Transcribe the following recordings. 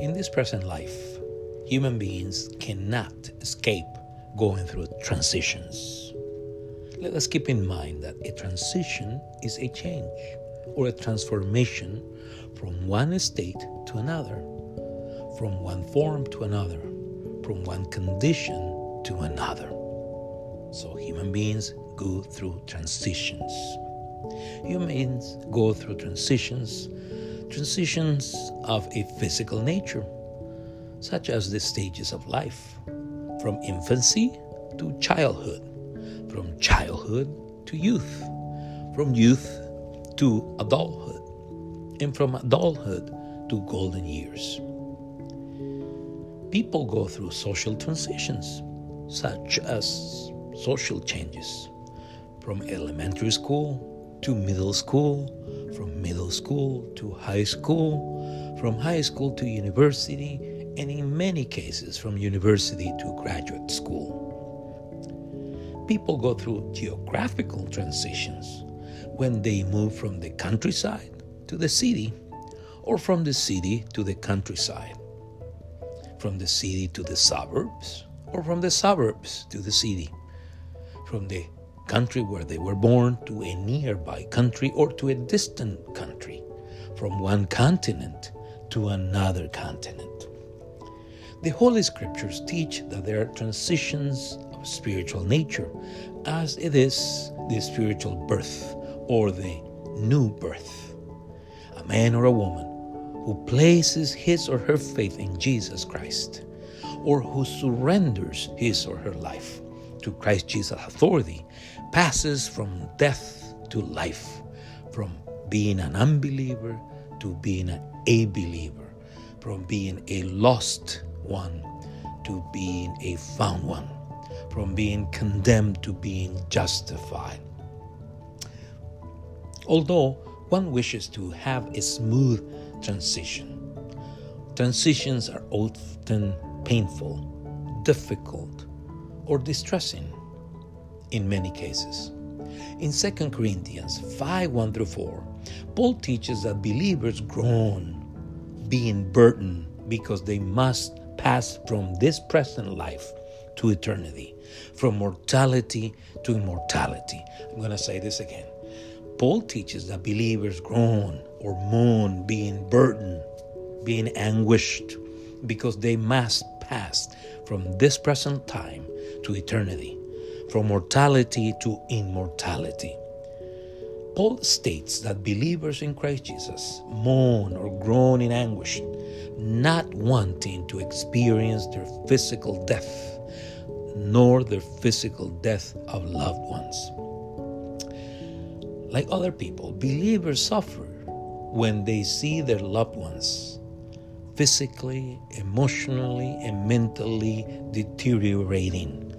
In this present life, human beings cannot escape going through transitions. Let us keep in mind that a transition is a change or a transformation from one state to another, from one form to another, from one condition to another. So human beings go through transitions. Human beings go through transitions, transitions of a physical nature, such as the stages of life, from infancy to childhood, from childhood to youth, from youth to adulthood, and from adulthood to golden years. People go through social transitions, such as social changes, from elementary school to middle school, from middle school to high school, from high school to university, and in many cases from university to graduate school. People go through geographical transitions when they move from the countryside to the city or from the city to the countryside, from the city to the suburbs or from the suburbs to the city, from the country where they were born to a nearby country or to a distant country, from one continent to another continent. The Holy Scriptures teach that there are transitions of spiritual nature, as it is the spiritual birth or the new birth. A man or a woman who places his or her faith in Jesus Christ, or who surrenders his or her life to Christ Jesus' authority, passes from death to life, from being an unbeliever to being a believer, from being a lost one to being a found one, from being condemned to being justified. Although one wishes to have a smooth transition, transitions are often painful, difficult, or distressing in many cases. In 2 Corinthians 5 1 through 4, Paul teaches that believers groan, being burdened because they must pass from this present life to eternity, from mortality to immortality. I'm going to say this again. Paul teaches that believers groan or moan, being burdened, being anguished, because they must pass from this present time to eternity, from mortality to immortality. Paul states that believers in Christ Jesus moan or groan in anguish, not wanting to experience their physical death, nor their physical death of loved ones. Like other people, believers suffer when they see their loved ones physically, emotionally, and mentally deteriorating,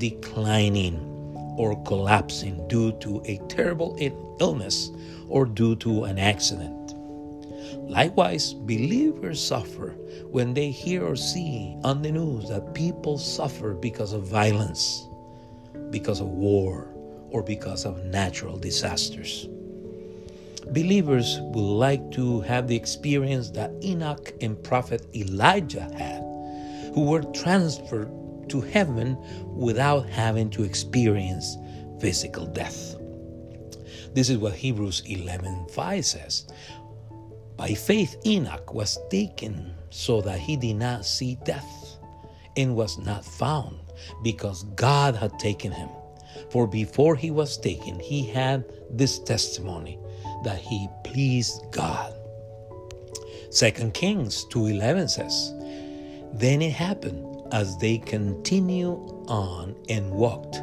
declining, or collapsing due to a terrible illness or due to an accident. Likewise, believers suffer when they hear or see on the news that people suffer because of violence, because of war, or because of natural disasters. Believers would like to have the experience that Enoch and prophet Elijah had, who were transferred to heaven without having to experience physical death. This is what Hebrews 11:5 says. By faith Enoch was taken so that he did not see death and was not found because God had taken him. For before he was taken, he had this testimony that he pleased God. 2 Kings 2:11 says, Then it happened as they continued on and walked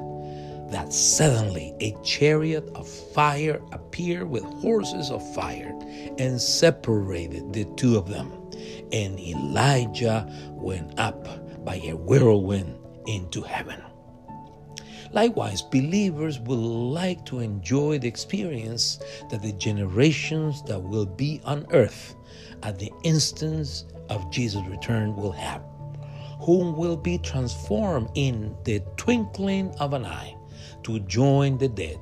that suddenly a chariot of fire appeared with horses of fire and separated the two of them. And Elijah went up by a whirlwind into heaven. Likewise, believers will like to enjoy the experience that the generations that will be on earth at the instance of Jesus' return will have, whom will be transformed in the twinkling of an eye to join the dead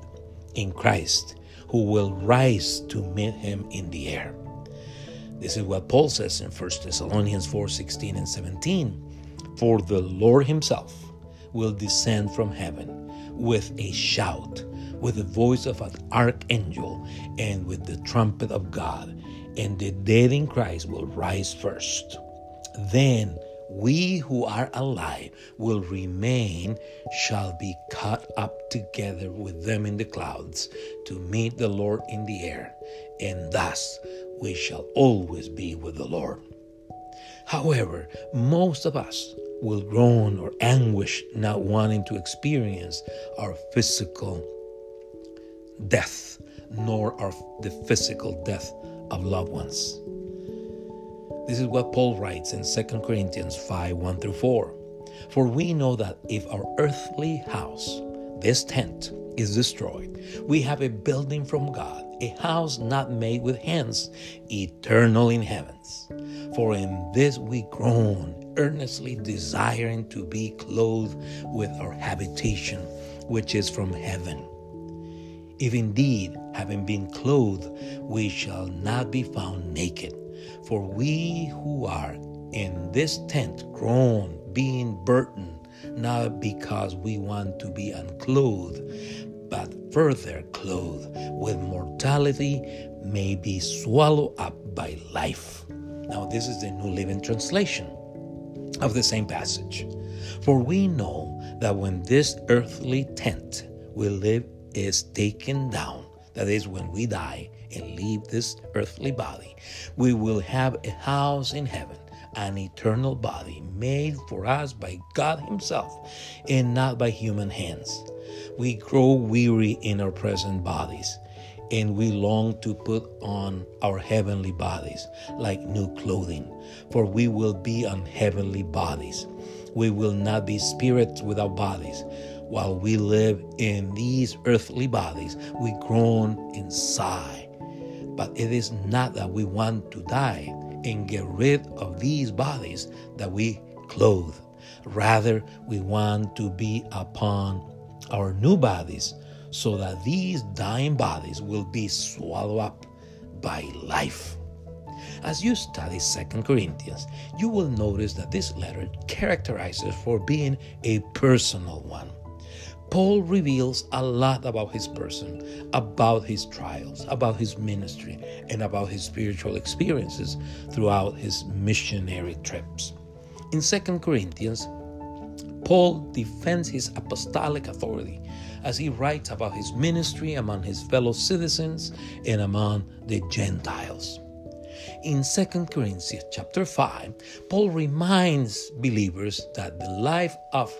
in Christ, who will rise to meet him in the air. This is what Paul says in 1 Thessalonians 4 16 and 17. For the Lord himself will descend from heaven with a shout, with the voice of an archangel, and with the trumpet of God, and the dead in Christ will rise first. Then we who are alive will remain, shall be caught up together with them in the clouds to meet the Lord in the air, and thus we shall always be with the Lord. However, most of us will groan or anguish not wanting to experience our physical death, nor our, the physical death of loved ones. This is what Paul writes in 2 Corinthians 5 1 through 4. For we know that if our earthly house, this tent, is destroyed, we have a building from God, a house not made with hands, eternal in heavens. For in this we groan, earnestly desiring to be clothed with our habitation, which is from heaven. If indeed, having been clothed, we shall not be found naked. For we who are in this tent groan, being burdened, not because we want to be unclothed, but further clothed with mortality, may be swallowed up by life. Now, this is the New Living Translation of the same passage. For we know that when this earthly tent we live is taken down, that is, when we die, and leave this earthly body, we will have a house in heaven, an eternal body made for us by God Himself and not by human hands. We grow weary in our present bodies, and we long to put on our heavenly bodies like new clothing, for we will be on heavenly bodies. We will not be spirits without bodies. While we live in these earthly bodies, we groan inside but it is not that we want to die and get rid of these bodies that we clothe. Rather, we want to be upon our new bodies so that these dying bodies will be swallowed up by life. As you study 2 Corinthians, you will notice that this letter characterizes for being a personal one. Paul reveals a lot about his person, about his trials, about his ministry, and about his spiritual experiences throughout his missionary trips. In 2 Corinthians, Paul defends his apostolic authority as he writes about his ministry among his fellow citizens and among the Gentiles. In 2 Corinthians chapter 5, Paul reminds believers that the life of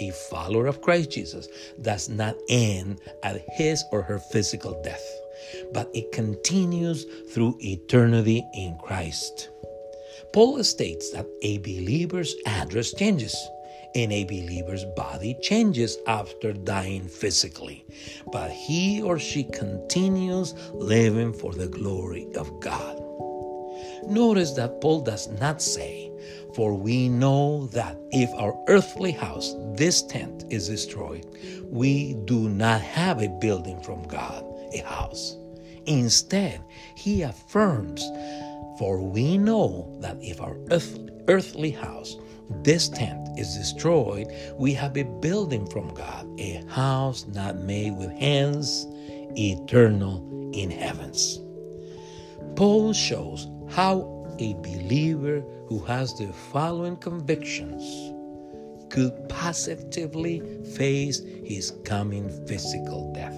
a follower of Christ Jesus does not end at his or her physical death, but it continues through eternity in Christ. Paul states that a believer's address changes and a believer's body changes after dying physically, but he or she continues living for the glory of God. Notice that Paul does not say, for we know that if our earthly house, this tent, is destroyed, we do not have a building from God, a house. Instead, he affirms, For we know that if our earth, earthly house, this tent, is destroyed, we have a building from God, a house not made with hands, eternal in heavens. Paul shows how a believer who has the following convictions could positively face his coming physical death,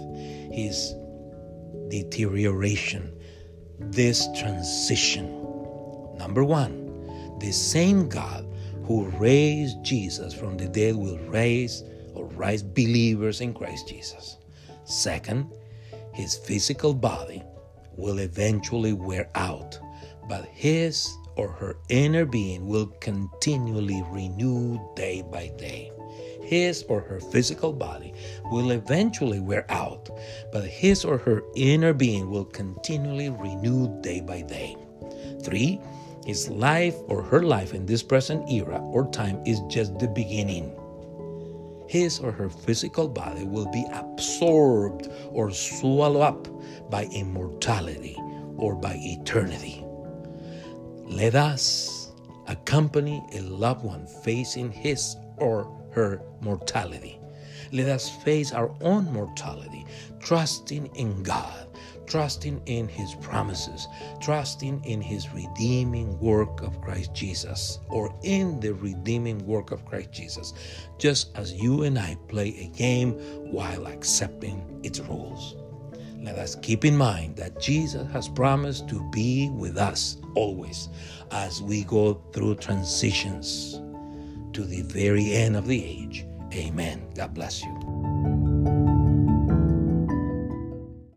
his deterioration, this transition. Number one, the same God who raised Jesus from the dead will raise or rise believers in Christ Jesus. Second, his physical body will eventually wear out but his or her inner being will continually renew day by day. His or her physical body will eventually wear out, but his or her inner being will continually renew day by day. Three, his life or her life in this present era or time is just the beginning. His or her physical body will be absorbed or swallowed up by immortality or by eternity. Let us accompany a loved one facing his or her mortality. Let us face our own mortality, trusting in God, trusting in His promises, trusting in His redeeming work of Christ Jesus, or in the redeeming work of Christ Jesus, just as you and I play a game while accepting its rules. Let us keep in mind that Jesus has promised to be with us always as we go through transitions to the very end of the age. Amen. God bless you.